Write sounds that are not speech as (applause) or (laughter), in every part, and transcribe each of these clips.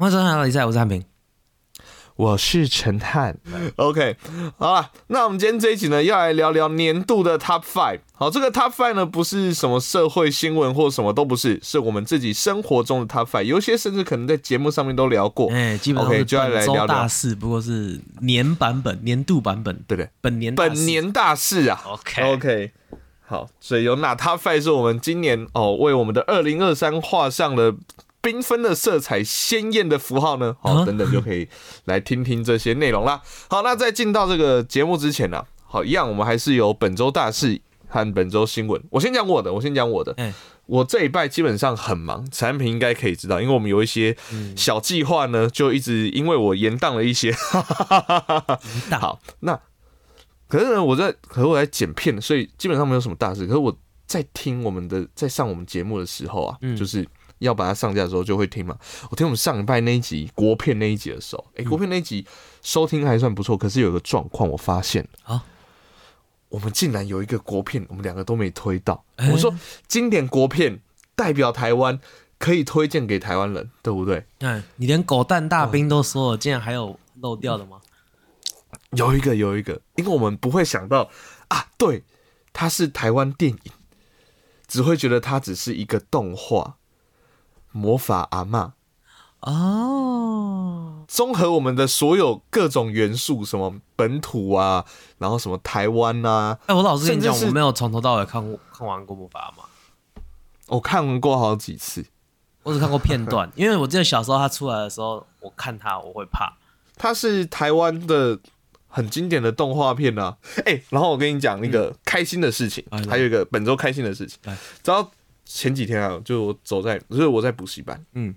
欢迎收看《老李在》，我是汉平。我是陈汉，OK，好了，那我们今天这一集呢，要来聊聊年度的 Top Five。好，这个 Top Five 呢，不是什么社会新闻或什么都不是，是我们自己生活中的 Top Five。有些甚至可能在节目上面都聊过。哎，基本上 OK，是就要来本周聊聊大事，不过是年版本、年度版本，对不对？本年大本年大事啊 OK OK，好，所以有哪 Top Five 是我们今年哦为我们的二零二三画上了缤纷的色彩、鲜艳的符号呢？好，啊等等就可以来听听这些内容啦。好，那在进到这个节目之前呢、好，一样我们还是有本周大事和本周新闻。我先讲我的，我先讲我的。嗯我这一拜基本上很忙，产品应该可以知道，因为我们有一些嗯小计划呢，就一直因为我延宕了一些。(laughs) 好，那可是呢，我在可是我在剪片，所以基本上没有什么大事。可是我在听我们的在上我们节目的时候啊，嗯就是要把它上架的时候就会听嘛。我听我们上礼拜那一集国片那一集的时候，嗯诶，国片那一集收听还算不错，可是有个状况我发现啊我们竟然有一个国片，我们两个都没推到。诶我说经典国片代表台湾，可以推荐给台湾人，对不对？哎，你连狗蛋大兵都说了，竟然还有漏掉的吗？有一个，有一个，因为我们不会想到啊，对，它是台湾电影，只会觉得它只是一个动画。魔法阿嬷哦，综合我们的所有各种元素，什么本土啊，然后什么台湾啊，哎，我老实跟你讲，我没有从头到尾看过看完过《魔法阿妈》，我看过好几次。我只看过片段，(laughs) 因为我记得小时候他出来的时候，我看他我会怕。他是台湾的很经典的动画片啊。哎、然后我跟你讲一个开心的事情，还有一个本周开心的事情来。知道前几天啊，就我走在，就是我在补习班，嗯，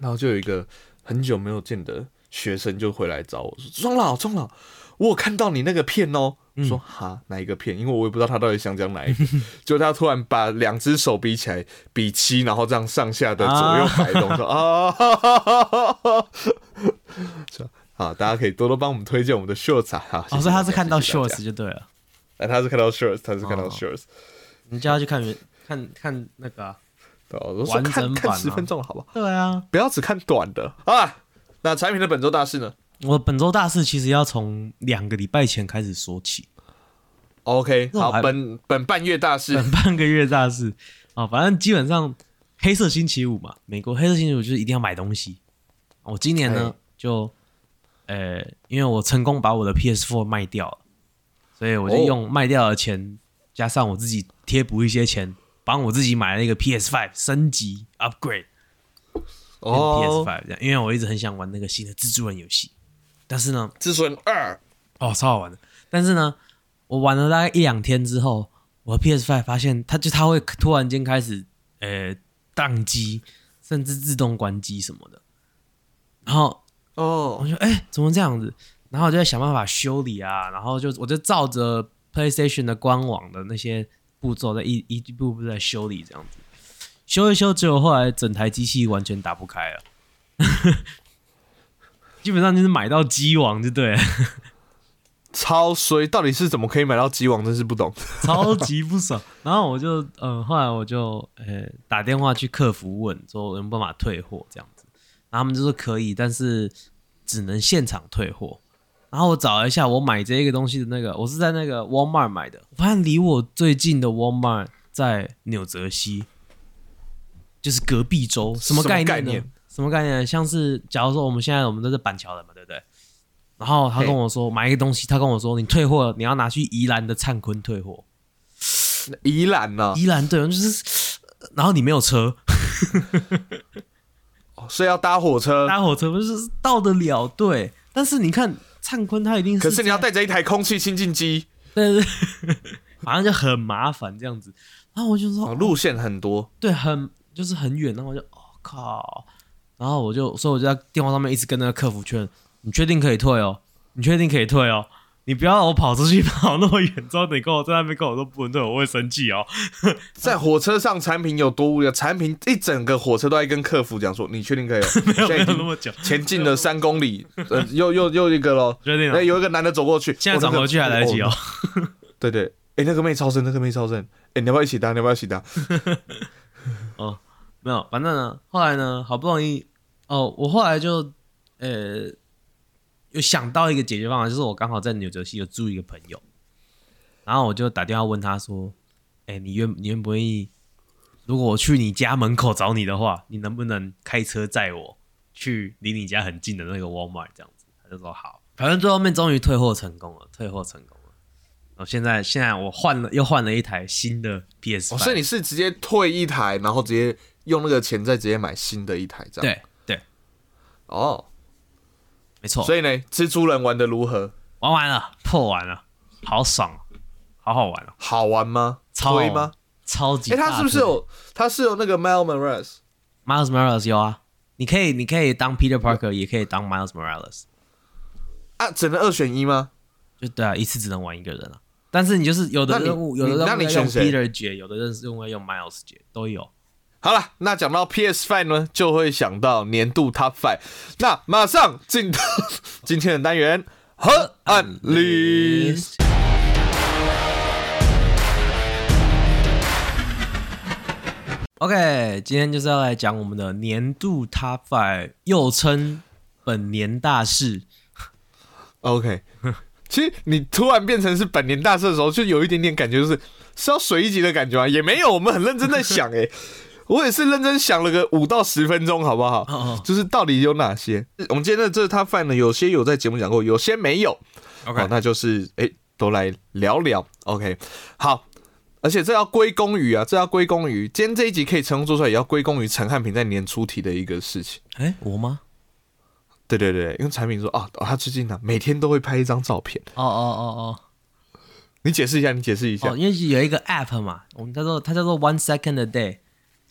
然后就有一个很久没有见的学生就回来找我说：“庄老，庄老，我有看到你那个片哦。”我说：“哈，哪一个片？”因为我也不知道他到底想讲哪一个。(laughs) 就他突然把两只手比起来，比七，然后这样上下的左右摆动，(laughs) 说：“啊，哈哈哈哈哈说好，大家可以多多帮我们推荐我们的 shorts 啊。好，谢哦，所以他是看到 shorts 就对了，哎，他是看到 shorts，他是看到哦 shorts。你叫他去看原看看那个啊。对我说完看整看十分钟，好不好？对啊，不要只看短的啊。那产品的本周大事呢我本周大事其实要从两个礼拜前开始说起，？OK，好，本本半月大事本半个月大事啊，反正基本上黑色星期五嘛，美国黑色星期五就是一定要买东西。我今年呢哎就，呃，因为我成功把我的 PS4 卖掉了，所以我就哦用卖掉的钱加上我自己贴补一些钱，帮我自己买了一个 PS Five 升级 upgrade。哦 PS 哦，Five 这样，因为我一直很想玩那个新的蜘蛛人游戏，但是呢，蜘蛛人二哦，超好玩的。但是呢，我玩了大概一两天之后，我的 PS Five 发现它就它会突然间开始呃宕机，甚至自动关机什么的。然后我哦，就哎、怎么这样子？然后我就在想办法修理啊，然后就我就照着 PlayStation 的官网的那些步骤，在一一步步在修理这样子。修一修，结果后来整台机器完全打不开了，(laughs) 基本上就是买到机王就对了，超衰，到底是怎么可以买到机王？真是不懂。超级不爽。然后我就嗯、呃后来我就呃打电话去客服问，说有没有办法退货这样子，然后他们就说可以，但是只能现场退货。然后我找了一下，我买这个东西的那个，我是在那个 Walmart 买的，我发现离我最近的 Walmart 在纽泽西，就是隔壁州，什么概念呢？什么概念什么概念？像是假如说我们现在我们都是板桥人嘛，对不对？然后他跟我说买一个东西，他跟我说你退货，你要拿去宜兰的灿坤退货。宜兰呢？宜兰对，就是，然后你没有车，哦所以要搭火车，搭火车不是到得了，对。但是你看灿坤，他一定是，可是你要带着一台空气清净机，对对，对 (laughs) 反正就很麻烦这样子。然后我就说，哦路线很多。对，很就是很远，然后我就哦靠，然后我就所以我就在电话上面一直跟那个客服劝，你确定可以退哦？你确定可以退哦？你不要让我跑出去 (laughs) 跑那么远之后，你跟我在那边跟我说不能对，我会生气哦。(laughs) 在火车上，产品有多无聊？产品一整个火车都在跟客服讲说：“你确定可以哦？” (laughs) 没有那么久，前进了三公里，呃，又又又一个咯。哎，确定了。有一个男的走过去，哦现在转回去还来得及哦。。那个对对，哎，那个妹超正，那个妹超正，哎，你要不要一起搭？你要不要一起搭？哦，没有，反正呢，后来呢，好不容易哦，我后来就呃有想到一个解决方法，就是我刚好在纽泽西有住一个朋友，然后我就打电话问他说：“哎、你愿你愿不愿意？如果我去你家门口找你的话，你能不能开车载我去离你家很近的那个 Walmart 这样子？”他就说好。反正最后面终于退货成功了，退货成功了。我现在现在我换了又换了一台新的 PS，、哦，所以你是直接退一台，然后直接用那个钱再直接买新的一台这样？。对对哦，没错，所以呢，蜘蛛人玩的如何？玩完了破完了，好爽，好好玩哦。好玩吗？超吗？超级哎。他是不是有？他是有那个 Miles Morales？Miles Morales 有啊？你可以，你可以当 Peter Parker，也可以当 Miles Morales，啊，只能二选一吗？就对啊，一次只能玩一个人啊。但是你就是有的任务，有的任务要用你选 Peter 解，有的任务要用 Miles 解，都有。好了，那讲到 PS Five 呢，就会想到年度 Top Five。那马上进到 (laughs) 今天的单元河岸 list。OK，今天就是要来讲我们的年度 Top Five，又称本年大事。OK，其实你突然变成是本年大事的时候，就有一点点感觉，就是是要水一集的感觉啊？也没有，我们很认真在想、欸，我也是认真想了个五到十分钟，好不好？哦就是到底有哪些？我们今天的这 Top Five 呢，有些有在节目讲过，有些没有。OK，、哦，那就是哎、都来聊聊。OK，好，而且这要归功于啊，这要归功于今天这一集可以成功做出来，也要归功于陈汉平在年初提的一个事情。哎、我吗？对对对，因为产品说啊，哦他最近呢、每天都会拍一张照片。哦哦哦哦你解释一下，你解释一下。哦哦，因为有一个 App 嘛，我们叫做它叫做 One Second a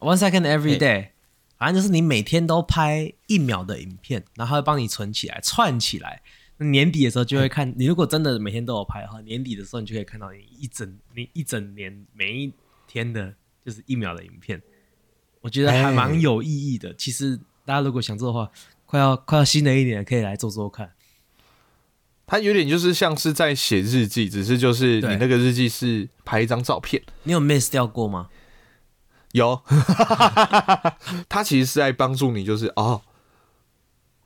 Day，One Second Every Day，反正就是你每天都拍一秒的影片，然后它会帮你存起来、串起来。那年底的时候就会看，你如果真的每天都有拍的话，年底的时候你就可以看到你一整你一整年每一天的就是一秒的影片。我觉得还蛮有意义的。其实大家如果想做的话，快要快要新的一年可以来做做看。它有点就是像是在写日记，只是就是你那个日记是拍一张照片。你有 miss 掉过吗？有，(laughs) 他其实是在帮助你，就是哦，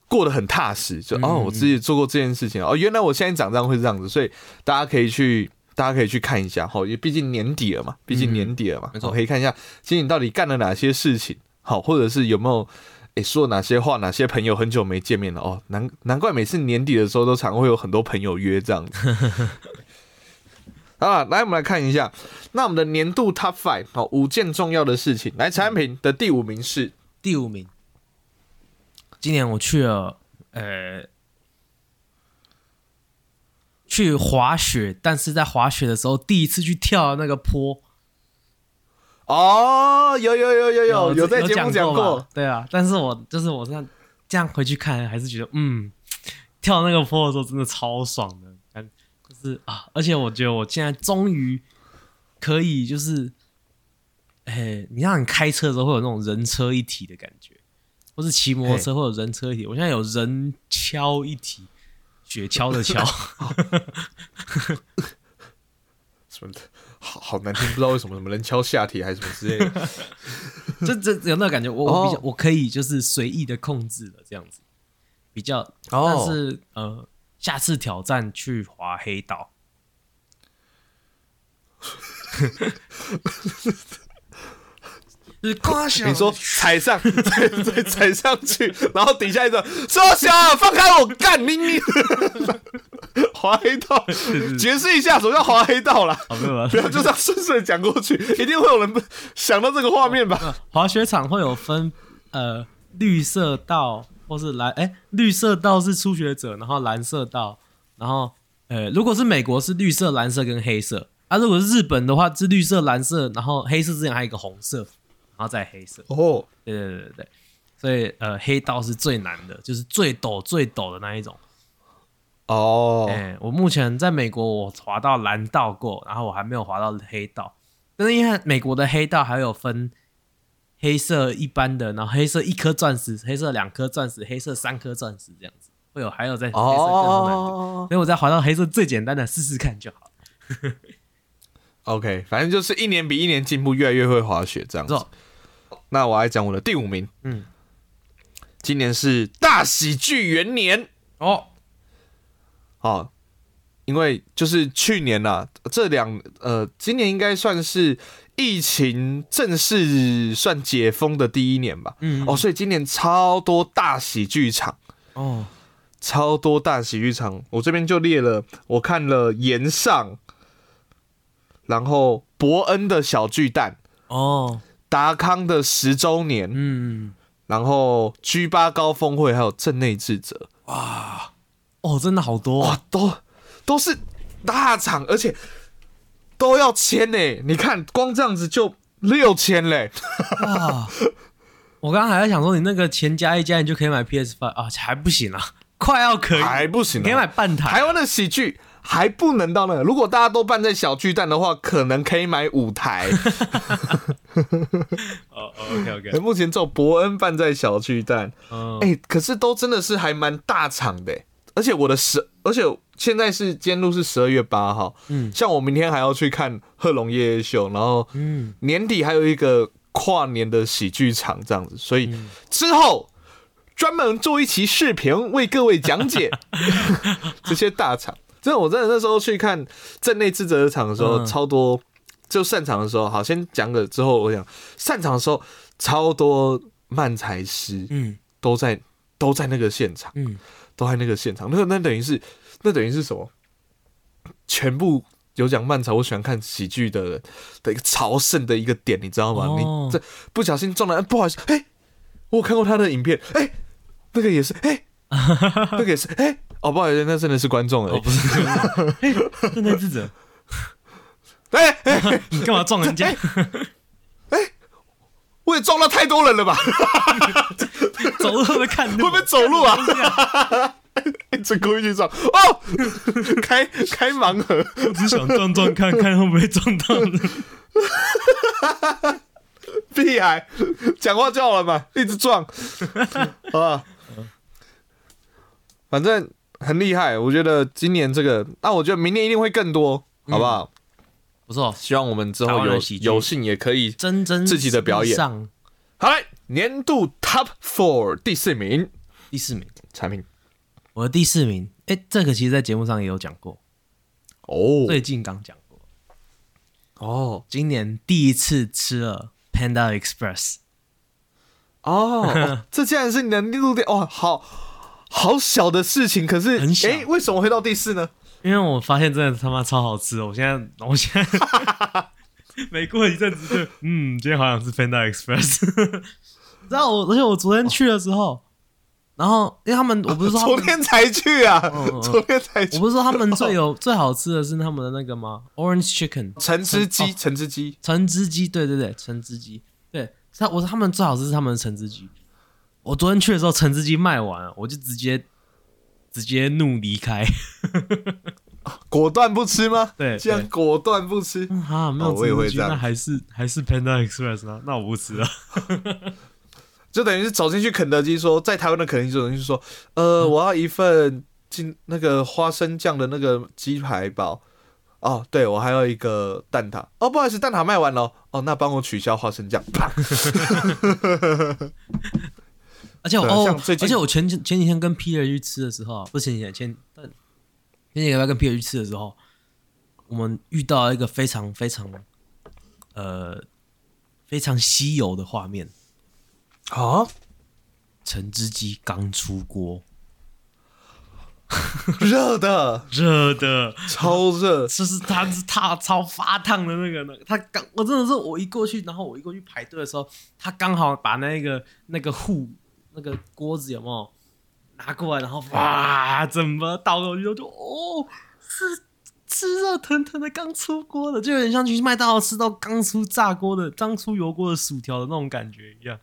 过得很踏实，就哦，我自己做过这件事情，哦，原来我现在长这样会是这样子，所以大家可以去，大家可以去看一下，好，因为毕竟年底了嘛，毕竟年底了嘛，没错哦可以看一下今年你到底干了哪些事情，好，或者是有没有。诶，说了哪些话？哪些朋友很久没见面了？哦，难难怪每次年底的时候都常会有很多朋友约这样子。(laughs) 啊，来，我们来看一下，那我们的年度 Top Five 哦，五件重要的事情。来，产品的第五名是第五名。今年我去了，呃，去滑雪，但是在滑雪的时候第一次去跳那个坡，哦，有有有有有有在节目讲讲过，对啊。但是我就是我这样这样回去看，还是觉得嗯，跳那个坡的时候真的超爽的，感就是啊，而且我觉得我现在终于可以就是，哎，你让你开车的时候会有那种人车一体的感觉，或是骑摩托车会有人车一体，我现在有人敲一体，雪橇的橇，什么的，好好难听，不知道为什么什么人敲下体还是什么之类的。(laughs) 这这有那个感觉，我我比较、哦。我可以就是随意的控制了这样子，比较，但哦，是呃，下次挑战去滑黑道，你说踩上，踩 (laughs) 踩踩上去，然后底下一个说小放开我，干你你，(laughs) 滑黑道，解释一下什么叫滑黑道啦？哦没有了不要就这样顺顺的讲过去，(laughs) 一定会有人想到这个画面吧？滑雪场会有分呃绿色道或是蓝，哎、绿色道是初学者，然后蓝色道，然后呃如果是美国是绿色、蓝色跟黑色，啊如果是日本的话是绿色、蓝色，然后黑色之前还有一个红色，然后再黑色。哦，对对对对对，所以呃，黑道是最难的，就是最陡最陡的那一种。哦，哎、我目前在美国我滑到蓝道过，然后我还没有滑到黑道。但是因为美国的黑道还有分黑色一般的，然后黑色一颗钻石，黑色两颗钻石，黑色三颗钻石这样子，会有还有在黑色更多难所以我再滑到黑色最简单的试试看就好。，OK，反正就是一年比一年进步，越来越会滑雪这样子。那我来讲我的第五名，嗯，今年是大喜剧元年。哦，好，因为就是去年呐、这两呃，今年应该算是疫情正式算解封的第一年吧。嗯哦，所以今年超多大喜剧场。哦，超多大喜剧场，我这边就列了，我看了岩上，然后伯恩的小巨蛋，哦，达康的十周年，嗯，然后 G 八高峰会，还有镇内智者，哇哦，真的好多、哇，都都是大场，而且都要签呢。你看，光这样子就六千嘞，啊！我刚刚还在想说，你那个钱加一加，你就可以买 PS Five 啊，还不行啊，快要可以，还不行、你可以买啊。半台。台湾的喜剧还不能到那个，如果大家都办在小巨蛋的话，可能可以买五台。(laughs) 哦，OK OK，目前只有伯恩办在小巨蛋，嗯，哎、可是都真的是还蛮大场的欸，而且我的十，而且现在是今天录是十二月八号，嗯。像我明天还要去看贺龙夜夜秀，然后嗯，年底还有一个跨年的喜剧场这样子，所以嗯。之后专门做一期视频为各位讲解。(laughs) 这些大场。真的，我真的那时候去看镇内智者的场的时候，嗯。超多。就散场的时候，好，先讲个之后，我想散场的时候超多漫才师嗯。都在都在那个现场。嗯，都在那个现场，那那等于是那等于是什么？全部有讲漫才，我喜欢看喜剧的人的一个朝圣的一个点，你知道吗？哦你这不小心撞了，哎不好意思，哎、我有看过他的影片，哎、那个也是，哎、(laughs) 那个也是，哎、哦，不好意思，那真的是观众而哦，已。不是，(laughs) 哎，正在智者，哎哎、(laughs) 你干嘛撞人家？我也撞到太多人了吧？走路会不会看路？会不会走路啊？(laughs) 一直故意去撞。哦，(laughs) 开开盲盒，我只想撞撞看看会不会撞到人。(laughs) 屁孩，讲话就好了嘛，一直撞，好吧？反正很厉害，我觉得今年这个，那我觉得明年一定会更多，好不好？不错，希望我们之后有有幸也可以。真真自己的表演。上好来，年度 Top Four 第四名。第四名，产品我的第四名，哎，这个其实在节目上也有讲过，哦最近刚讲过，哦今年第一次吃了 Panda Express，哦哦，(laughs) 这竟然是你的年度第哦，好好小的事情，可是很小哎，为什么会到第四呢？因为我发现真的他妈超好吃哦！我现在，我现在 (laughs) 每过一阵子就，嗯，今天好想吃 Panda Express。(laughs) 知道我，而且我昨天去的时候，然后因为他们，我不是说 (laughs) 昨天才去啊昨天才去我。不是说他们最有 (laughs) 最好吃的是他们的那个吗？Orange Chicken 橙汁鸡，哦橙汁鸡，橙汁鸡，对对对，橙汁鸡，对，他我说他们最好吃是他们的橙汁鸡。我昨天去的时候，橙汁鸡卖完了，我就直接直接怒离开。(laughs) 果断不吃吗？对这样果断不吃。嗯啊，没有哦我也会橙汁鸡这样那还是还是 Panda Express 呢？那我不吃了。就等于是走进去肯德基说，在台湾的肯德基走进去说，呃，我要一份金那个花生酱的那个鸡排堡。哦，对，我还有一个蛋挞。哦，不好意思，蛋挞卖完了哦。哦，那帮我取消花生酱。(laughs) (laughs) 而且我哦而且我前前几天跟 Peter 去吃的时候啊，不是前几天前但前几个礼拜跟 Peter 去吃的时候，我们遇到一个非常非常呃非常稀有的画面，啊，橙汁鸡刚出锅，(laughs) 热的，热的，超热。就是它是它超发烫的那个那个，它刚我真的是我一过去，然后我一过去排队的时候，他刚好把那个那个壶那个锅子有没有拿过来，然后 (laughs) 哇，怎么倒过去就就哦，是是热腾腾的刚出锅的，就有点像去麦当劳吃到刚出炸锅的、刚出油锅的薯条的那种感觉一样。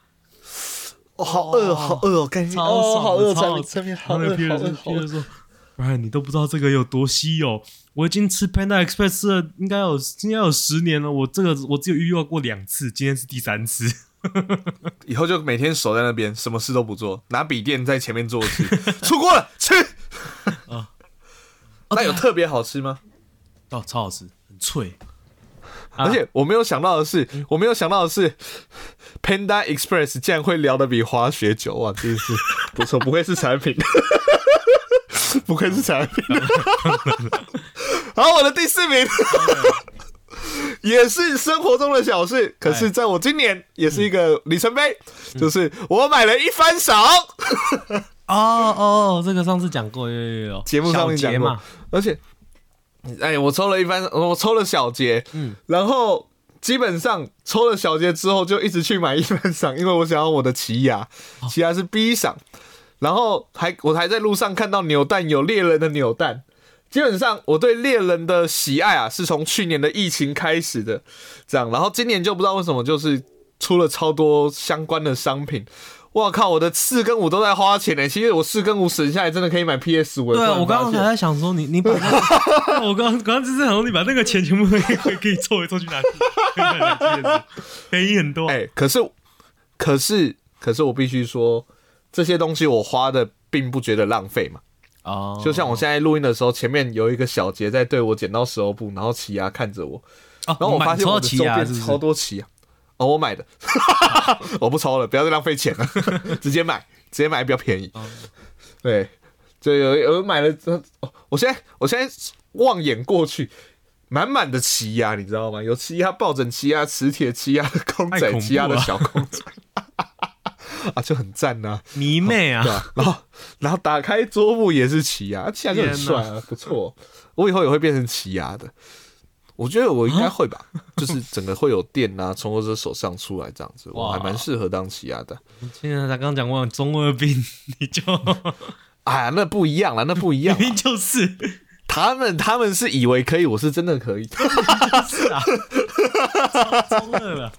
哦，好饿，好饿哦，感觉超哦，爽好饿，超好吃这边这边好饿，然后那好饿，就好饿。说：“Brian，你都不知道这个有多稀有。我已经吃 Panda Express 吃了应该有应该有十年了，我这个我只有遇到过两次，今天是第三次。(laughs) 以后就每天守在那边，什么事都不做，拿笔电在前面做事。(laughs) 出锅了，吃。(laughs) 那有特别好吃吗？哦，超好吃，很脆。而且我没有想到的是，我没有想到的是，Panda Express 竟然会聊得比滑雪久啊，真是不错，不愧是产品，(laughs) 不愧是产品。(laughs) 好，我的第四名。也是生活中的小事，可是在我今年也是一个里程碑，就是我买了一番赏。哦哦，这个上次讲过，有有有，节目上面讲过。而且，哎，我抽了一番，我抽了小节，嗯，然后基本上抽了小节之后，就一直去买一番赏，因为我想要我的奇牙，奇牙是 B 赏，然后还我还在路上看到扭蛋，有猎人的扭蛋。基本上我对猎人的喜爱啊，是从去年的疫情开始的，这样，然后今年就不知道为什么，就是出了超多相关的商品。我靠，我的四跟五都在花钱呢。其实我四跟五省下来，真的可以买 PS 五。对啊，我刚刚还在想说，你你把，我刚刚 (laughs) 刚就是想说，你把那个钱全部可以可以凑一凑去拿，(laughs) 便宜很多。哎，可是可是可是我必须说，这些东西我花的并不觉得浪费嘛。哦，就像我现在录音的时候，前面有一个小杰在对我剪刀石头布，然后奇牙看着我，然后我发现我的周边超多奇亚，哦，我买的，我不抽了，不要再浪费钱了，(laughs) 直接买，直接买比较便宜。对，就有有买了，我现在我现在望眼过去，满满的奇亚，你知道吗？有奇亚抱枕、奇亚磁铁、奇亚公仔、奇亚的小公仔。(laughs) 啊，就很赞呐，迷妹啊，然后然后打开桌布也是奇亚，奇亚就很帅啊，不错。我以后也会变成奇亚的，我觉得我应该会吧，就是整个会有电啊，从我的手上出来这样子，我还蛮适合当奇亚的。现在他刚刚讲过中二病，(laughs) 你就 (laughs) 哎呀，那不一样了，那不一样，就是他们他们是以为可以，我是真的可以，(laughs) 是啊，中二了。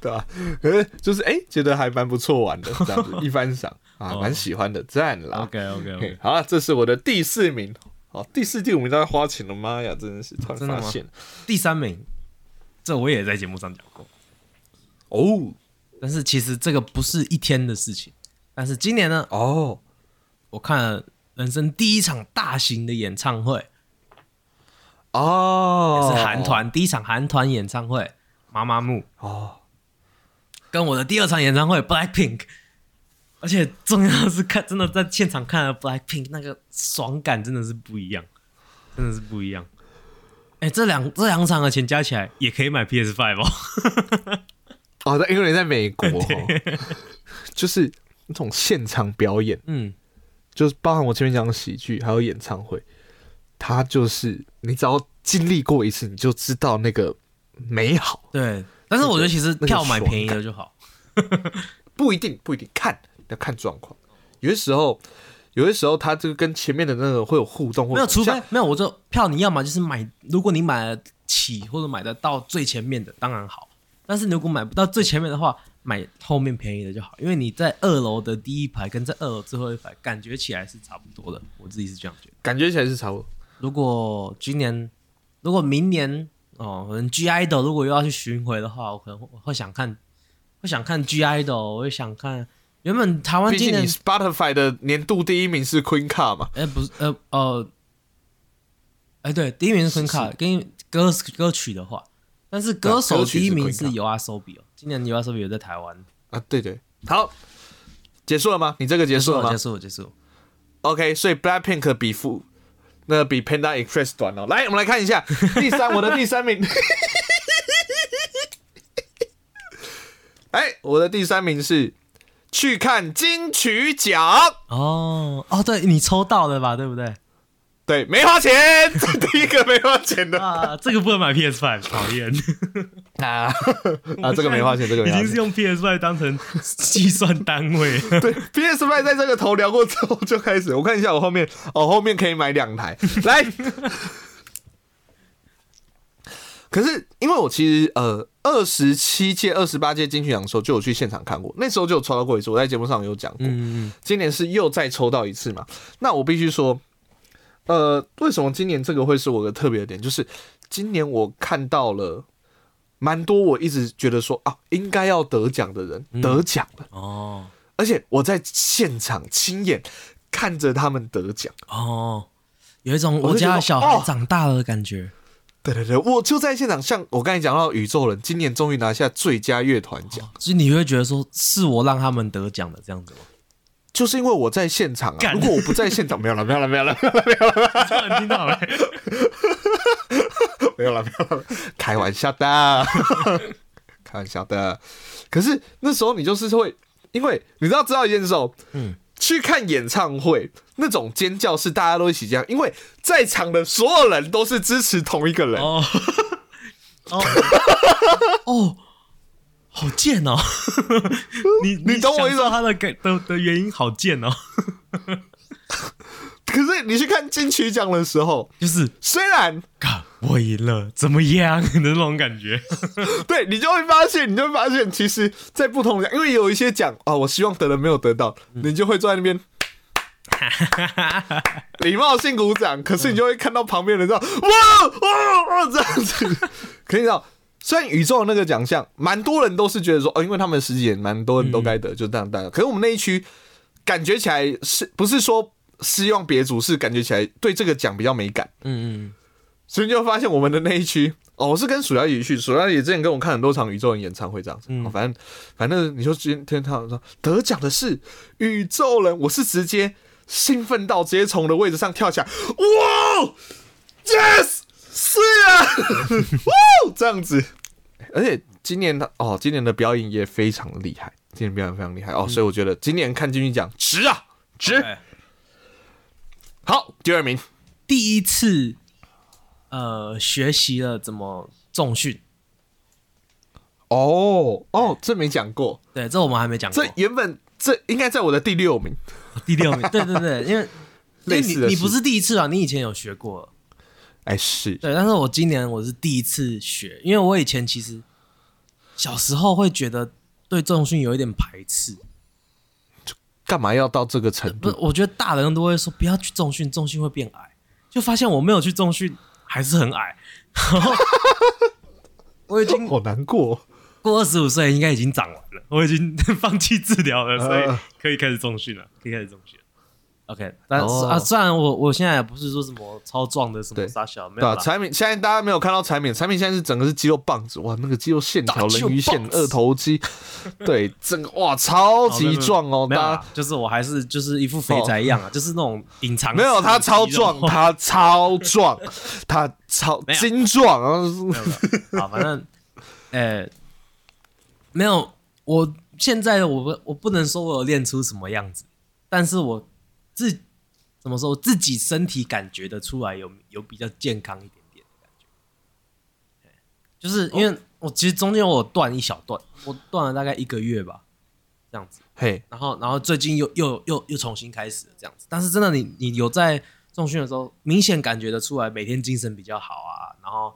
对吧？可是就是哎，觉得还蛮不错玩的，这样子一番赏啊，蛮喜欢的，赞啦。OK OK，好了，这是我的第四名。好，第四、第五名都在花钱了，妈呀，真的是突然发现。第三名，这我也在节目上讲过哦。但是其实这个不是一天的事情。但是今年呢？哦，我看了人生第一场大型的演唱会。哦，是韩团第一场韩团演唱会。妈妈木哦，跟我的第二场演唱会 Black Pink，而且重要的是看真的在现场看了 Black Pink 那个爽感真的是不一样，真的是不一样。哎，这两这两场的钱加起来也可以买 PS Five 哦。(laughs) 哦，在因为你在美国，(laughs) (laughs) 就是那种现场表演，嗯，就是包含我前面讲的喜剧还有演唱会，它就是你只要经历过一次，你就知道那个。美好，对，但是我觉得其实票买便宜的就好，不一定，不一定，看要看状况。有些时候，有些时候，他这个跟前面的那个会有互动，没有，除非没有，我这票你要么就是买，如果你买得起或者买得到最前面的，当然好。但是如果买不到最前面的话，买后面便宜的就好，因为你在二楼的第一排跟在二楼最后一排，感觉起来是差不多的。我自己是这样觉得，感觉起来是差不多。如果今年，如果明年。哦，可能 G I 的如果又要去巡回的话，我可能会会想看，会想看 G I 的，我会想看。原本台湾今年 Spotify 的年度第一名是 Queen Card 嘛？哎，不是，呃，哦，哎，对，第一名是 Queen Card，跟歌歌曲的话，但是歌手第一名是 U R S O B 哦。今年 U R S O B 有在台湾啊？对对，好，结束了吗？你这个结束了吗？结束，结束。OK，所以 Blackpink 比负。那比 Panda Express 短哦。来，我们来看一下 (laughs) 第三，我的第三名。(laughs) 哎，我的第三名是去看金曲奖哦哦，对你抽到的吧？对不对？对，没花钱，第一个没花钱的 (laughs) 啊，这个不能买 PS Five，讨厌 (laughs) 啊啊，这个没花钱，(laughs) 这个已经是用 PS Five 当成计算单位。对，PS Five 在这个头聊过之后就开始，我看一下我后面，哦，后面可以买两台，来。可是因为我其实呃二十七届、二十八届金曲奖的时候就有去现场看过，那时候就有抽到过一次，我在节目上有讲过。嗯今年是又再抽到一次嘛？那我必须说。呃，为什么今年这个会是我的特别点？就是今年我看到了蛮多我一直觉得说啊，应该要得奖的人得奖了哦，而且我在现场亲眼看着他们得奖哦，有一种我家小孩长大了的感觉。对对对，我就在现场。像我刚才讲到宇宙人，今年终于拿下最佳乐团奖，所以你会觉得说是我让他们得奖的这样子吗？就是因为我在现场啊。如果我不在现场，没有了，没有了，没有了，没有了，没有了，(laughs) 突然听到 (laughs) 了，没有了，没有了，开玩笑的，(laughs) 开玩笑的。可是那时候你就是会，因为你知道知道一件事哦，嗯，去看演唱会那种尖叫是大家都一起这样，因为在场的所有人都是支持同一个人。哦，(laughs) 哦，哦，好贱哦！(laughs) 你你懂我意思他的感的的原因好贱哦，(laughs) 可是你去看金曲奖的时候，就是虽然嘎我赢了，怎么样 (laughs) 的那种感觉？(laughs) 对你就会发现，你就会发现，其实，在不同的奖，因为有一些奖啊，我希望得了没有得到，你就会坐在那边。(laughs) 礼貌性鼓掌，可是你就会看到旁边人这样，哇哇哇这样子。可以知道，虽然宇宙那个奖项，蛮多人都是觉得说，哦，因为他们十几年，蛮多人都该得，就这样得。可是我们那一区，感觉起来是不是说希望别组，是感觉起来对这个奖比较没感。嗯嗯，所以你就发现我们的那一区，哦，我是跟鼠妖一起去，鼠妖也之前跟我看很多场宇宙人演唱会这样子，嗯。哦反正反正你说今天他说得奖的是宇宙人，我是直接兴奋到直接从我的位置上跳起来，哇，yes，是啊，(laughs) 哇，这样子，而且今年的哦，今年的表演也非常厉害，今年表演非常厉害哦，所以我觉得今年看金曲奖值啊，值。好，第二名，第一次呃学习了怎么重训，哦哦，这没讲过。对，这我们还没讲过这。原本这应该在我的第六名，第六名，对对对，因为 (laughs) 你你不是第一次啊，你以前有学过。哎是，对，但是我今年我是第一次学，因为我以前其实小时候会觉得对重训有一点排斥，干嘛要到这个程度不是，度？我觉得大人都会说不要去重训，重训会变矮，就发现我没有去重训还是很矮，然 (laughs) 后我已经 (laughs) 好难过，过二十五岁，应该已经长完了，我已经放弃治疗了，所以呃。可以开始重训了，可以开始重训。了。OK，但是、哦。啊，虽然我我现在也不是说什么超壮的什么对。傻小，没对吧？有啦，产品现在大家没有看到产品，产品现在是整个是肌肉棒子，哇，那个肌肉线条、大肌肉人鱼线、棒子。二头肌，(laughs) 对，整个哇超级壮哦，没有大家，就是我还是就是一副肥宅一样啊，就是那种隐藏没有他超壮，他超壮，(laughs) 他超没有。精壮啊！好，反正，(laughs) 呃、没有，我现在我不我不能说我有练出什么样子，但是我自怎么说，我自己身体感觉得出来有有比较健康一点点的感觉，对就是因为我其实中间我断一小段，我断了大概一个月吧，这样子。嘿，然后然后最近又又又又重新开始了这样子，但是真的你你有在重训的时候，明显感觉得出来每天精神比较好啊，然后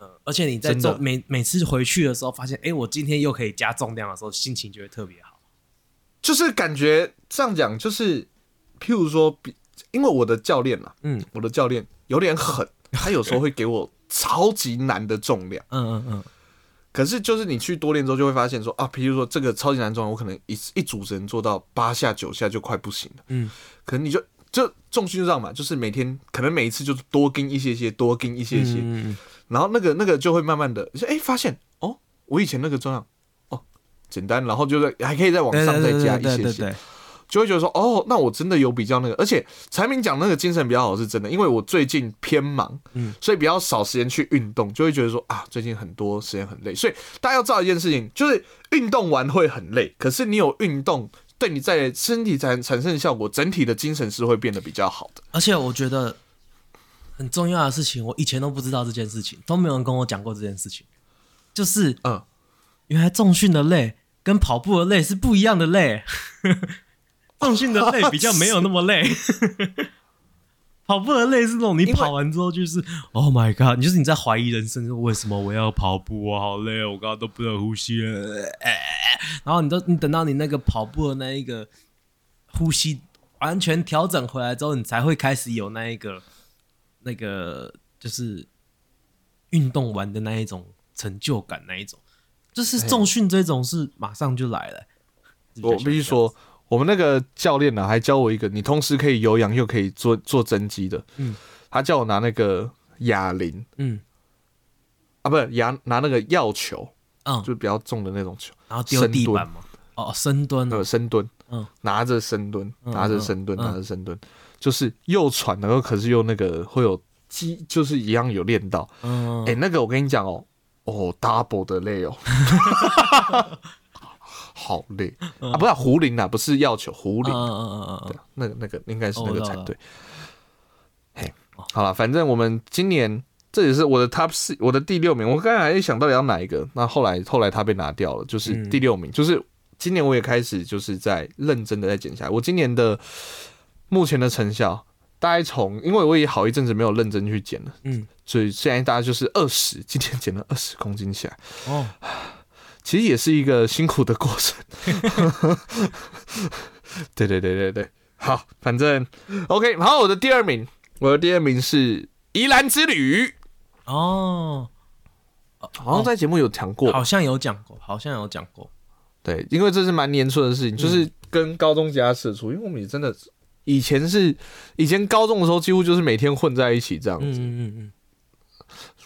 呃，而且你在重每每次回去的时候，发现哎，诶我今天又可以加重量的时候，心情就会特别好。就是感觉这样讲，就是譬如说，比因为我的教练啊，嗯我的教练有点狠，(laughs) 他有时候会给我超级难的重量。嗯嗯嗯，可是就是你去多练之后，就会发现说啊，譬如说这个超级难重量，我可能一一组只能做到八下九下就快不行了。嗯，可能你就就重心就这样嘛，就是每天可能每一次就是多跟一些些，多跟一些些，嗯嗯然后那个那个就会慢慢的，哎、发现哦，我以前那个重量哦简单，然后就是还可以再往上再加一些些。就会觉得说，哦，那我真的有比较那个，而且产品讲那个精神比较好是真的，因为我最近偏忙，嗯。所以比较少时间去运动，就会觉得说啊，最近很多时间很累，所以大家要知道一件事情，就是运动完会很累，可是你有运动，对你在身体产产生的效果，整体的精神是会变得比较好的。而且我觉得很重要的事情，我以前都不知道这件事情，都没有人跟我讲过这件事情，就是嗯，原来重训的累跟跑步的累是不一样的累，重训的累比较没有那么累，(laughs) 跑步的累是那种你跑完之后就是 Oh my God，你就是你在怀疑人生，为什么我要跑步？我好累，我刚刚都不能呼吸了。(laughs) 然后你都你等到你那个跑步的那一个呼吸完全调整回来之后，你才会开始有那一个那个就是运动完的那一种成就感，那一种就是重训这种是马上就来了。我必须说，我们那个教练呢、还教我一个，你同时可以有氧又可以做做增肌的，嗯，他叫我拿那个哑铃，嗯。啊，不是拿拿那个药球，嗯，就比较重的那种球，然后丢地板嘛。哦，深蹲，呃，深蹲，嗯，拿着深蹲，嗯拿着深蹲，嗯拿着深蹲，就是又喘，然后可是又那个会有肌，就是一样有练到。嗯，哎、那个我跟你讲哦，哦，double 的累哦，(laughs) 好累啊！不是胡林啊，不是要求胡林，嗯嗯嗯嗯嗯对，那个那个应该是那个才对。嘿，好了，反正我们今年这也是我的 top 四，我的第六名。我刚才还在想到底要哪一个，那后来后来他被拿掉了，就是嗯第六名。就是今年我也开始就是在认真的在减下来。我今年的目前的成效，大概从因为我也好一阵子没有认真去减了，嗯，所以现在大概就是二十，今天减了二十公斤起来。哦，其实也是一个辛苦的过程。(laughs) 对对对对对，好，反正 OK。好，我的第二名，我的第二名是宜兰之旅，哦，好像在节目有讲过。好像有讲过，好像有讲过。对，因为这是蛮年初的事情，就是跟高中加社畜，因为我们也真的以前是以前高中的时候，几乎就是每天混在一起这样嗯子。嗯嗯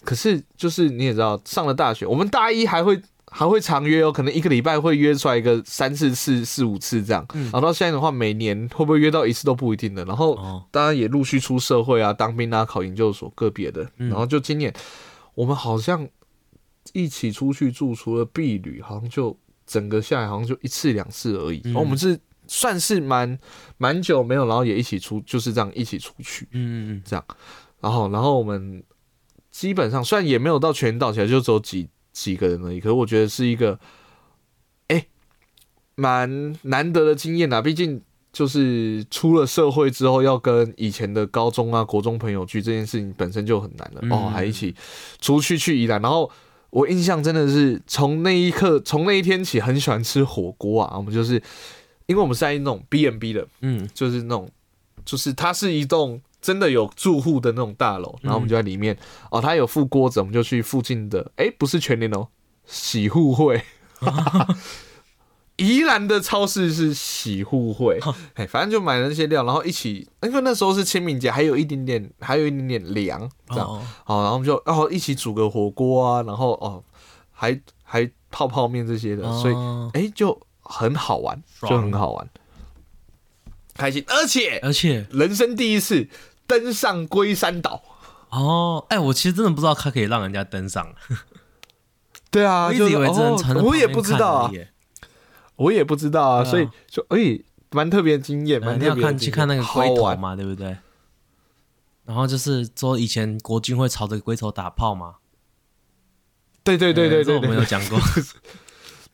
可是就是你也知道，上了大学，我们大一还会还会常约哦，可能一个礼拜会约出来一个三四次、四五次这样。嗯然后到现在的话，每年会不会约到一次都不一定的。然后当然也陆续出社会啊，当兵啊，考研究所个别的。嗯然后就今年我们好像一起出去住，除了避旅，好像就整个下来好像就一次两次而已。嗯然后我们是算是蛮蛮久没有，然后也一起出，就是这样一起出去。嗯嗯嗯，这样然后，然后我们基本上虽然也没有到全岛起来，就只有几几个人而已，可是我觉得是一个，哎，蛮难得的经验啊。毕竟就是出了社会之后，要跟以前的高中啊、国中朋友聚这件事情本身就很难了、嗯哦，还一起出去去宜兰，然后。我印象真的是从那一刻，从那一天起，很喜欢吃火锅啊。我们就是，因为我们是在那种 B N B 的，嗯就是那种，就是它是一栋真的有住户的那种大楼，然后我们就在里面、哦，他有附锅子，我们就去附近的，哎、不是全联哦，洗护会。(laughs) 宜兰的超市是洗护会，哎，反正就买了那些料，然后一起，因为那时候是清明节，还有一点点，还有一点点凉，这样，哦，好，然后我们就然后一起煮个火锅啊，然后哦，还还泡泡面这些的，所以哦。哎、就很好玩，就很好玩，开心，而且而且人生第一次登上龟山岛。哦，哎，我其实真的不知道它可以让人家登上，对啊 (laughs) 我一直以为只能哦藏在我也不知道我也不知道啊，啊。所以就哎，蛮特别的经验，呃你要看去看那个龟头嘛，对不对？然后就是说以前国军会朝着龟头打炮嘛，对对对对这我们有讲过。(laughs)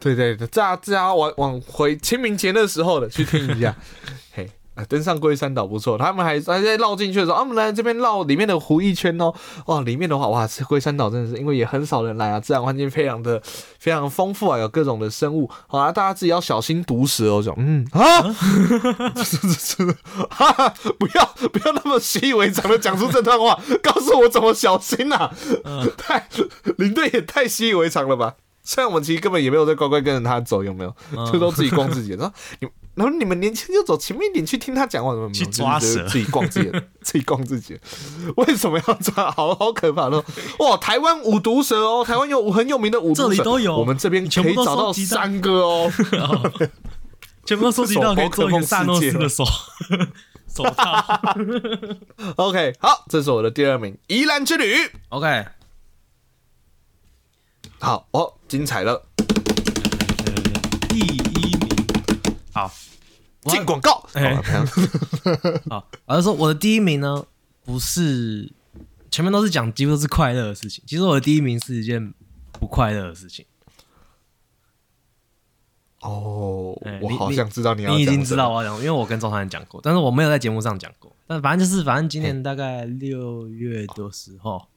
对对对，这样这样往往回清明节那时候的去听一下，(laughs) 嘿。啊，登上龟山岛不错，他们还还在绕进去的时候，啊，我们来这边绕里面的湖一圈哦。哇，里面的话，哇，这龟山岛真的是因为也很少人来啊，自然环境非常的 (laughs) 非常丰富啊，有各种的生物。好啊，大家自己要小心毒蛇哦。种嗯啊，哈哈哈哈哈，不要不要那么习以为常的讲出这段话，告诉我怎么小心呐、啊？(laughs) 太领队也太习以为常了吧？虽然我们其实根本也没有在乖乖跟着他走，有没有？嗯就都自己逛自己的。然后你，然后你们年轻就走前面一点去听他讲话，什么去抓蛇自己逛自己的，(laughs) 自己逛自己的。为什么要抓？好好可怕的哇！台湾五毒蛇哦，台湾有很有名的五毒蛇，这里都有我们这边可以找到三个哦。全部都收集到 (laughs) 可以做一个萨诺斯手的手 (laughs) 手套。OK，好，这是我的第二名，宜兰之旅。OK，好哦，精彩了，第一名，好，进广告。哎。好我就说我的第一名呢，不是前面都是讲几乎都是快乐的事情，其实我的第一名是一件不快乐的事情。哦我好想知道你要你已经知道我要讲，因为我跟周传讲过，但是我没有在节目上讲过。但反正就是，反正今年大概六月的时候，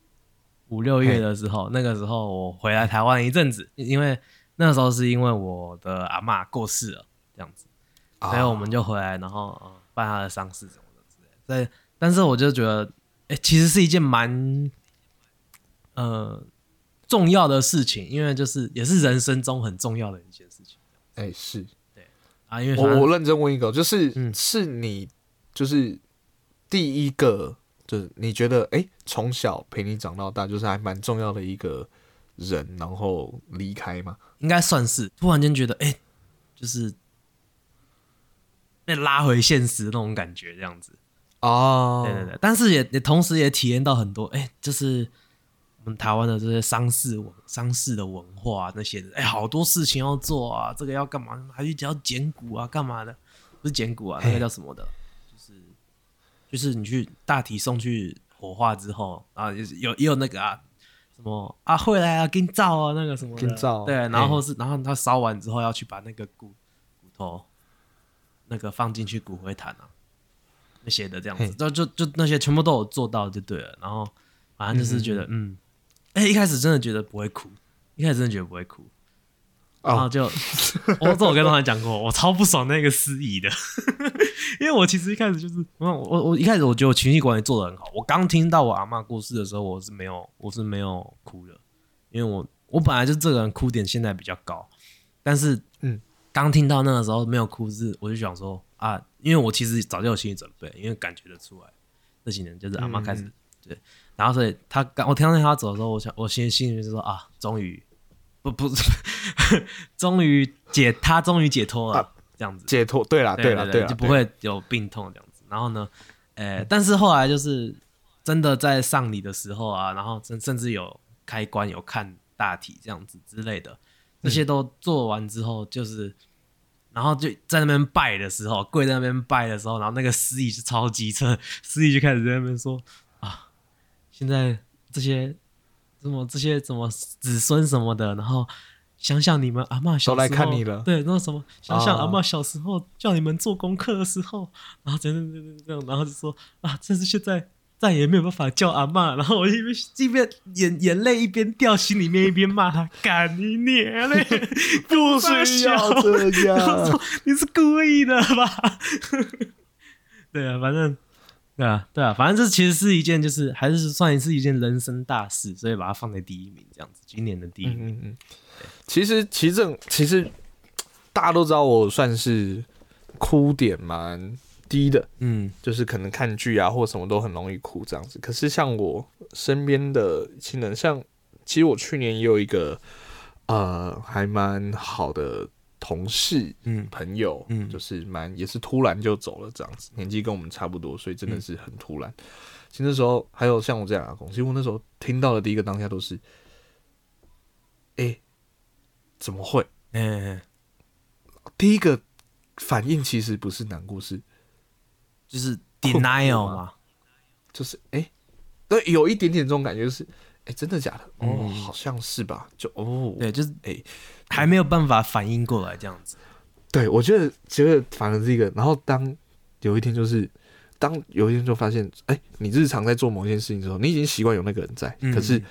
五六月的时候，那个时候我回来台湾一阵子，因为那时候是因为我的阿嬷过世了，这样子，啊所以我们就回来，然后、呃、办他的丧事什么的之类的。所以，但是我就觉得，哎、其实是一件蛮呃重要的事情，因为就是也是人生中很重要的一件事情哎是对。啊。因为我我认真问一个，就是、嗯是你就是第一个，就是你觉得哎，从、小陪你长到大，就是还蛮重要的一个人，然后离开吗？应该算是突然间觉得，哎、就是被拉回现实那种感觉，这样子。哦对对对，但是也也同时也体验到很多，哎、就是我们台湾的这些丧事文丧事的文化、那些的，哎、好多事情要做啊，这个要干嘛？还去要捡骨啊，干嘛的？不是捡骨啊，那个叫什么的？就是你去大体送去火化之后啊，有也有那个啊。什么啊？会来啊，给你照啊，那个什么的给你照对，然后是，然后他烧完之后要去把那个骨骨头那个放进去骨灰坛啊，那些的这样子，嘿就就就那些全部都有做到就对了。然后反正就是觉得，嗯，哎、一开始真的觉得不会哭，一开始真的觉得不会哭，然后哦，就、我这我跟他讲过，我超不爽那个司仪的，(laughs) 因为我其实一开始就是，我我我一开始我觉得我情绪管理做的很好。我刚听到我阿嬷过世的时候，我是没有我是没有哭的，因为我我本来就这个人哭点现在比较高，但是嗯，刚听到那个时候没有哭是，我就想说啊，因为我其实早就有心理准备，因为感觉得出来这几年就是阿妈开始、嗯对，然后所以他刚我听到他走的时候，我想我心心里面就说啊，终于不不 (laughs) 终于解他终于解脱了、啊这样子，解脱，对啦，对啦，对啦，就不会有病痛这样子。然后呢，呃，但是后来就是真的在上礼的时候啊，然后甚甚至有开关有看大体这样子之类的，这些都做完之后，就是然后就在那边拜的时候，跪在那边拜的时候，然后那个司仪是超机车，司仪就开始在那边说啊，现在这些什么这些什么子孙什么的，然后。想想你们阿嬷小时候都来看你了对，那什么，想想啊阿嬷小时候叫你们做功课的时候，然后真的真的这样，然后就说啊，但是现在再也没有办法叫阿嬷，然后我一边一边眼眼泪一边掉，心里面一边骂他，干你娘嘞，(laughs) 不需要这我样说。你是故意的吧？(laughs) 对啊，反正对啊，对啊，反正这其实是一件，就是还是算是一件人生大事，所以把它放在第一名，这样子，今年的第一名。嗯嗯嗯，其实其实这其实大家都知道，我算是哭点蛮低的，嗯就是可能看剧啊或什么都很容易哭这样子。可是像我身边的亲人，像其实我去年也有一个呃还蛮好的同事嗯。朋友，嗯。就是蛮也是突然就走了这样子，年纪跟我们差不多，所以真的是很突然。其实那时候还有像我这样阿公，其实我那时候听到的第一个当下都是，哎、怎么会？嗯，第一个反应其实不是难过，是就是 denial 吗？嘛，就是哎、诶对，有一点点这种感觉，就是哎、诶真的假的？哦，嗯好像是吧？就哦，对，就是哎还没有办法反应过来这样子。对，我觉得觉得反而是一个，然后当有一天就是。当有一天就发现，哎、你日常在做某件事情的时候，你已经习惯有那个人在，嗯可是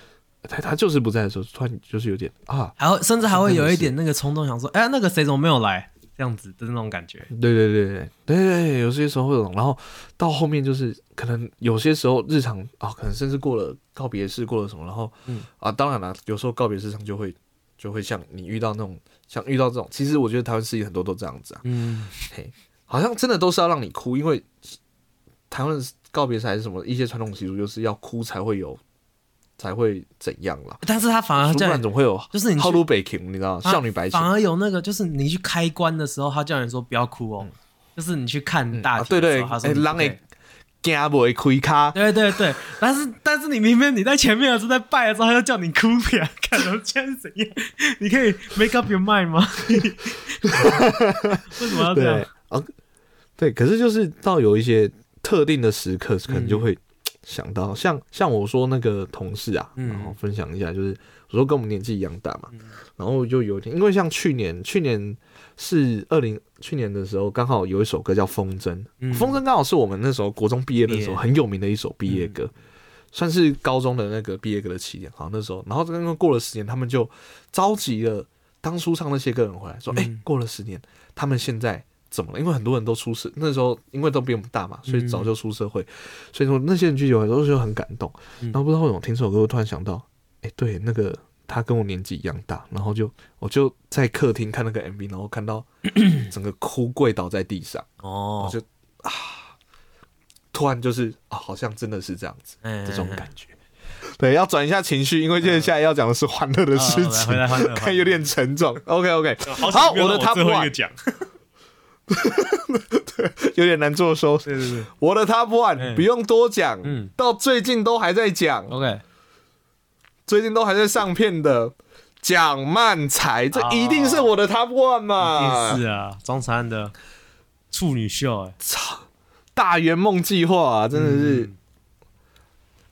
他他就是不在的时候，突然就是有点啊，还会甚至还会有一点那个冲动，想说，哎、那个谁怎么没有来？这样子的那种感觉。对对对对对对，有些时候会有然后到后面就是可能有些时候日常啊，可能甚至过了告别式，过了什么，然后嗯。啊，当然了，有时候告别式上就会就会像你遇到那种像遇到这种，其实我觉得台湾事情很多都这样子啊，嗯，嘿好像真的都是要让你哭，因为台湾的告别式还是什么一些传统习俗，就是要哭才会有才会怎样啦，但是他反而不叫你，然总会有就是你去浩如北京，你知道吗？少女白情反。而有那个，就是你去开关的时候，他叫你说不要哭哦，就是你去看大啊对对他说人会惊不会开卡，对对对，但是但是你明明你在前面的时候在拜的时候，他就叫你哭呀，看到现在是怎样？(laughs) 你可以 make up your mind 吗？(laughs) 为什么要这样？啊，对，可是就是到有一些特定的时刻，可能就会想到，像像我说那个同事啊，嗯。然后分享一下，就是我说跟我们年纪一样大嘛，然后就有点，因为像去年，去年是二零去年的时候，刚好有一首歌叫《风筝》，嗯风筝》刚好是我们那时候国中毕业的时候很有名的一首毕业歌。算是高中的那个毕业歌的起点，好那时候，然后刚刚过了十年，他们就召集了当初唱那些歌的人回来，说：“哎、嗯过了十年，他们现在怎么了？因为很多人都出社，那时候因为都比我们大嘛，所以早就出社会，所以说那些人去有很多时候很感动。嗯然后不知道为什么听这首歌，我突然想到，哎、对，那个他跟我年纪一样大，然后就我就在客厅看那个 MV，然后看到 (clears throat) 整个哭跪倒在地上，哦我，就啊突然就是啊，好像真的是这样子，哎这种感觉。对，要转一下情绪，因为接下来要讲的是欢乐的事啊情，(laughs) 看有点沉重。OK OK，好好，我的 Top 最后一 One (laughs) 有点难做收。对对对我的 Top One 嗯。不用多讲，嗯。到最近都还在讲，，OK，最近都还在上片的蒋曼才，这一定是我的 Top One 嘛？是啊，中山的处女秀，哎，操大圆梦计划啊，真的是，嗯。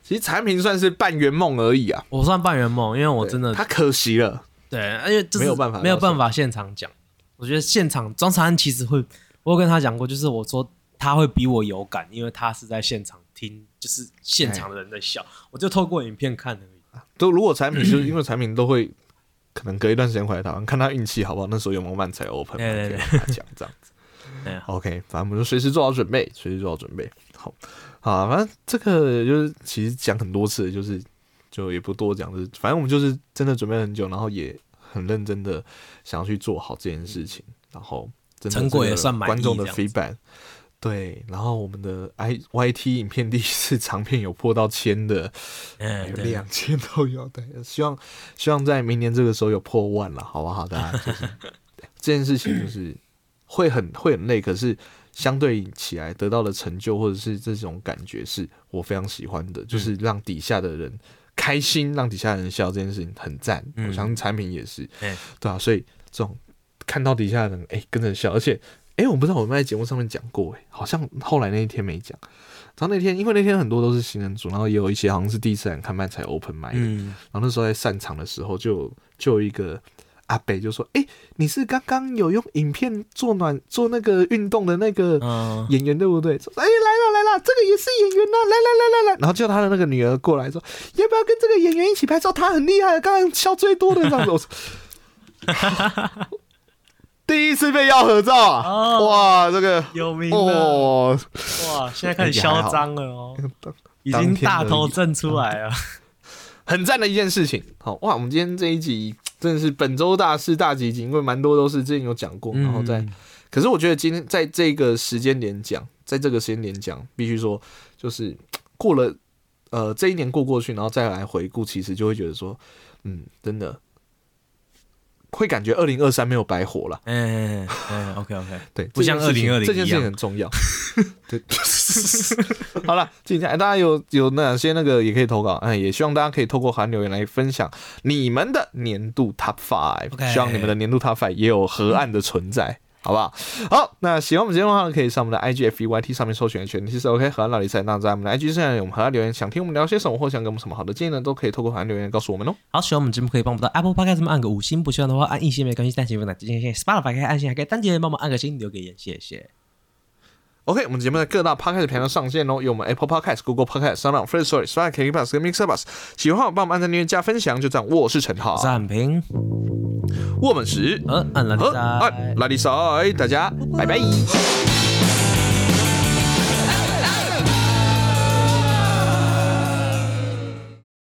其实产品算是半圆梦而已啊。我算半圆梦，因为我真的他可惜了，对，因为就是没有办法没有办法现场讲。我觉得现场庄长安其实会，我有跟他讲过，就是我说他会比我有感，因为他是在现场听，就是现场的人在笑，我就透过影片看而已。都如果产品就是因为产品都会可能隔一段时间回来台湾，看他运气好不好，那时候有没有漫才 open 对对对讲这样子。(laughs) OK，反正我们就随时做好准备，随时做好准备。好，好，反正这个就是其实讲很多次，就是就也不多讲，就是反正我们就是真的准备了很久，然后也很认真的想要去做好这件事情，然后真的成果也算满意观众的 feedback。对，然后我们的 I Y T 影片第一次长片有破到千的，嗯，有，两千都有，对，希望希望在明年这个时候有破万了，好不好？大家就是 (laughs) 这件事情就是会很会很累，可是相对起来得到的成就或者是这种感觉是我非常喜欢的，就是让底下的人开心，让底下的人笑，这件事情很赞。嗯我相信产品也是，欸对啊，所以这种看到底下的人哎、跟着笑，而且哎、我不知道我们在节目上面讲过哎、好像后来那一天没讲。然后那天，因为那天很多都是新人组，然后也有一些好像是第一次来看漫才 open 麦的，嗯，然后那时候在散场的时候就，有就有一个阿北就说：“哎、你是刚刚有用影片做暖做那个运动的那个嗯，演员对不对？”说：“哎、来了来了，这个也是演员呐、来来来来来。”然后叫他的那个女儿过来说：“要不要跟这个演员一起拍照？他很厉害，刚刚笑最多的这样子。”我说。第一次被要合照啊！哦哇，这个有名的哦，哇，现在开始嚣张了哦，已经大头震出来了。很赞的一件事情。好哇，我们今天这一集真的是本周大事大集锦，因为蛮多都是之前有讲过，然后再，嗯可是我觉得今天在这个时间点讲，在这个时间点讲，必须说就是过了呃这一年过过去，然后再来回顾，其实就会觉得说，嗯，真的会感觉二零二三没有白活了。嗯嗯，OK OK，对，不像这件事情2020这件事情很重要。(laughs) 对，(laughs) 好了，接下来大家有有哪些那个也可以投稿，哎，也希望大家可以透过韩留言来分享你们的年度 Top Five，、希望你们的年度 Top Five 也有河岸的存在。好不好？好，那喜欢我们节目的话，可以上我们的 IG F E Y T 上面搜寻全题是 OK 河岸老李赛。那在我们的 IG 上面，我们河岸留言，想听我们聊些什么，或想给我们什么好的建议呢，都可以透过河岸留言告诉我们哦。好，喜欢我们节目可以帮我们到 Apple Podcast 上面按个五星，不喜欢的话按一星没关系，但请不要点击 Spotify 可以按星，还可以单击来帮忙按个星留个言，谢谢。OK，我们节目在各大 Podcast 平台上线哦，有我们 Apple Podcast、Google Podcast、Sound、Free Story、Spotify、KKBox 跟 Mixer Bus。喜欢的话，帮我们按赞、订阅、加分享，就这样。我是陈浩我是，汉平，我们是呃，按拉力赛。按拉力赛，大家拜拜。